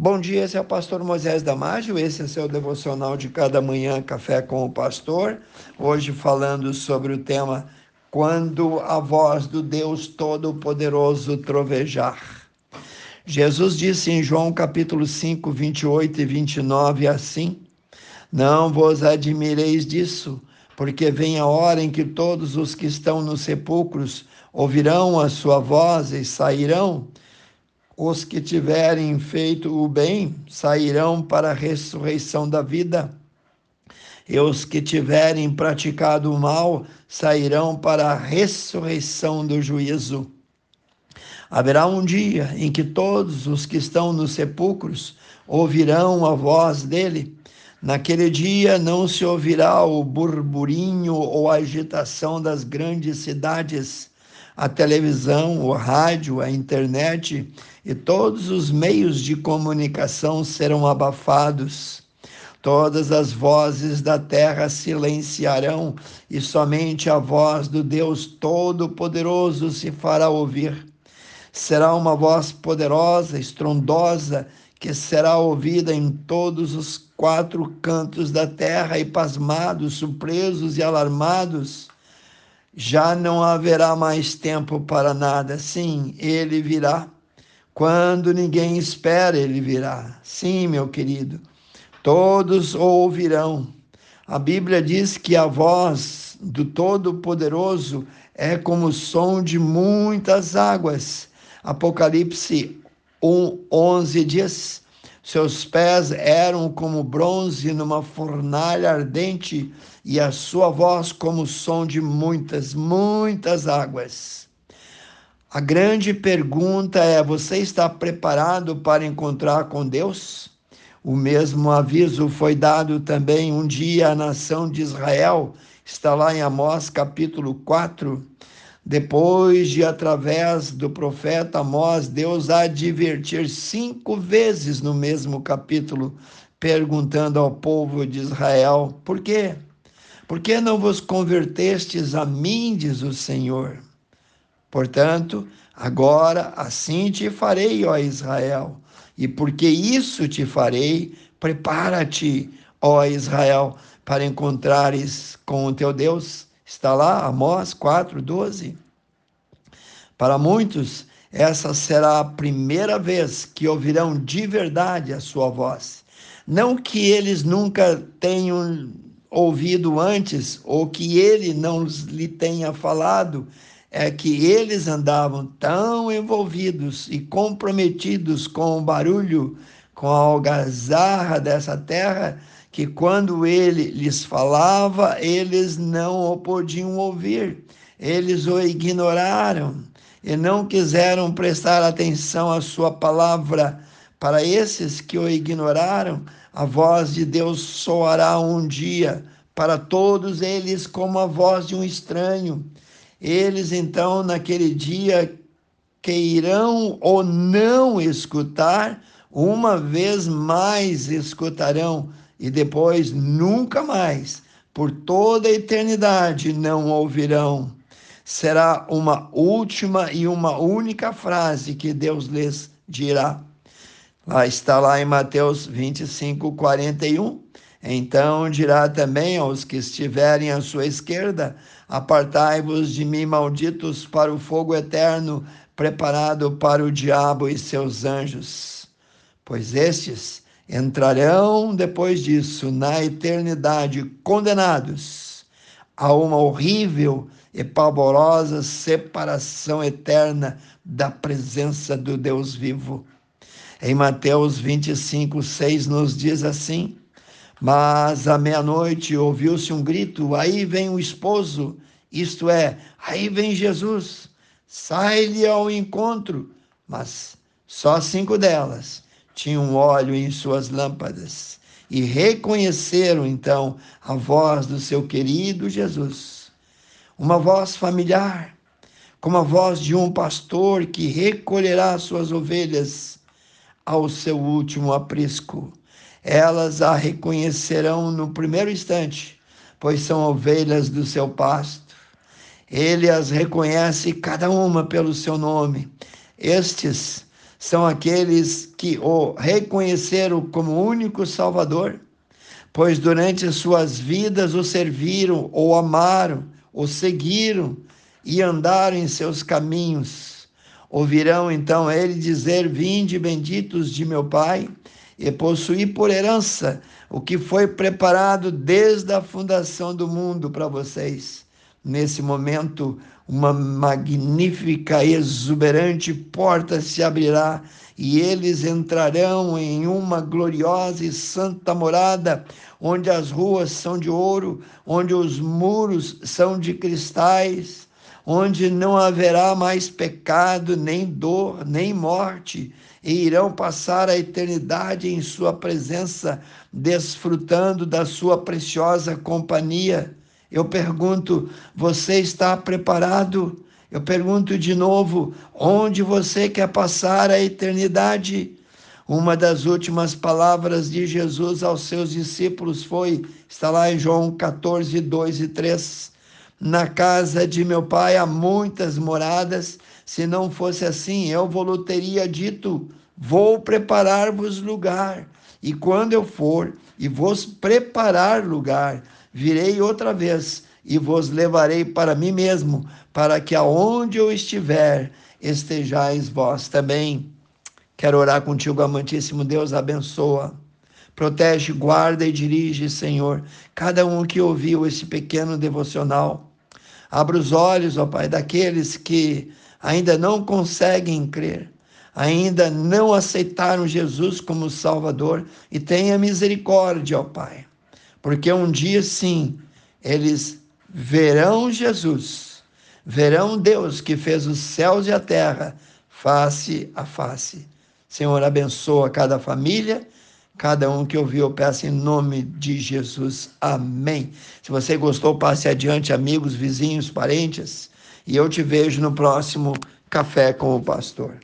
Bom dia, esse é o pastor Moisés Damásio, esse é seu devocional de cada manhã, Café com o Pastor. Hoje falando sobre o tema Quando a voz do Deus Todo-Poderoso trovejar. Jesus disse em João capítulo 5, 28 e 29 assim: Não vos admireis disso, porque vem a hora em que todos os que estão nos sepulcros ouvirão a sua voz e sairão os que tiverem feito o bem sairão para a ressurreição da vida, e os que tiverem praticado o mal sairão para a ressurreição do juízo. Haverá um dia em que todos os que estão nos sepulcros ouvirão a voz dele. Naquele dia não se ouvirá o burburinho ou a agitação das grandes cidades a televisão, o rádio, a internet e todos os meios de comunicação serão abafados. Todas as vozes da terra silenciarão e somente a voz do Deus Todo-Poderoso se fará ouvir. Será uma voz poderosa, estrondosa, que será ouvida em todos os quatro cantos da terra e pasmados, surpresos e alarmados já não haverá mais tempo para nada. Sim, ele virá. Quando ninguém espera, ele virá. Sim, meu querido, todos ouvirão. A Bíblia diz que a voz do Todo-Poderoso é como o som de muitas águas. Apocalipse 1, 11 diz: Seus pés eram como bronze numa fornalha ardente e a sua voz como o som de muitas, muitas águas. A grande pergunta é: você está preparado para encontrar com Deus? O mesmo aviso foi dado também um dia à nação de Israel, está lá em Amós capítulo 4. Depois de, através do profeta Amós, Deus advertir cinco vezes no mesmo capítulo, perguntando ao povo de Israel: por quê? Por que não vos convertestes a mim, diz o Senhor? Portanto, agora assim te farei, ó Israel, e porque isso te farei, prepara-te, ó Israel, para encontrares com o teu Deus. Está lá, Amós 4, 12. Para muitos, essa será a primeira vez que ouvirão de verdade a sua voz. Não que eles nunca tenham ouvido antes, ou que ele não lhe tenha falado, é que eles andavam tão envolvidos e comprometidos com o barulho, com a algazarra dessa terra, que quando ele lhes falava, eles não o podiam ouvir, eles o ignoraram e não quiseram prestar atenção à sua palavra. Para esses que o ignoraram, a voz de Deus soará um dia para todos eles como a voz de um estranho. Eles então, naquele dia, que irão ou não escutar, uma vez mais escutarão e depois nunca mais, por toda a eternidade, não ouvirão. Será uma última e uma única frase que Deus lhes dirá. Lá está lá em Mateus 25, 41. Então dirá também aos que estiverem à sua esquerda: Apartai-vos de mim, malditos, para o fogo eterno, preparado para o diabo e seus anjos. Pois estes entrarão depois disso na eternidade condenados a uma horrível e pavorosa separação eterna da presença do Deus vivo. Em Mateus 25, 6 nos diz assim: Mas à meia-noite ouviu-se um grito: Aí vem o esposo, isto é, aí vem Jesus, sai-lhe ao encontro. Mas só cinco delas tinham óleo em suas lâmpadas e reconheceram então a voz do seu querido Jesus. Uma voz familiar, como a voz de um pastor que recolherá suas ovelhas ao seu último aprisco. Elas a reconhecerão no primeiro instante, pois são ovelhas do seu pasto. Ele as reconhece cada uma pelo seu nome. Estes são aqueles que o reconheceram como único Salvador, pois durante suas vidas o serviram, ou amaram, o seguiram e andaram em seus caminhos. Ouvirão então ele dizer: Vinde, benditos de meu Pai, e possuí por herança o que foi preparado desde a fundação do mundo para vocês. Nesse momento, uma magnífica, exuberante porta se abrirá e eles entrarão em uma gloriosa e santa morada, onde as ruas são de ouro, onde os muros são de cristais, onde não haverá mais pecado, nem dor, nem morte, e irão passar a eternidade em Sua presença, desfrutando da Sua preciosa companhia. Eu pergunto: você está preparado? Eu pergunto de novo: onde você quer passar a eternidade? Uma das últimas palavras de Jesus aos seus discípulos foi, está lá em João 14, 2 e 3. Na casa de meu pai há muitas moradas, se não fosse assim, eu vos teria dito: vou preparar-vos lugar. E quando eu for e vos preparar lugar, virei outra vez e vos levarei para mim mesmo, para que aonde eu estiver, estejais vós também. Quero orar contigo, amantíssimo Deus, abençoa. Protege, guarda e dirige, Senhor, cada um que ouviu esse pequeno devocional. Abra os olhos, ó Pai, daqueles que ainda não conseguem crer, ainda não aceitaram Jesus como Salvador, e tenha misericórdia, ó Pai porque um dia sim eles verão Jesus, verão Deus que fez os céus e a terra face a face. Senhor, abençoa cada família, cada um que ouviu, eu peço em nome de Jesus. Amém. Se você gostou, passe adiante, amigos, vizinhos, parentes, e eu te vejo no próximo Café com o Pastor.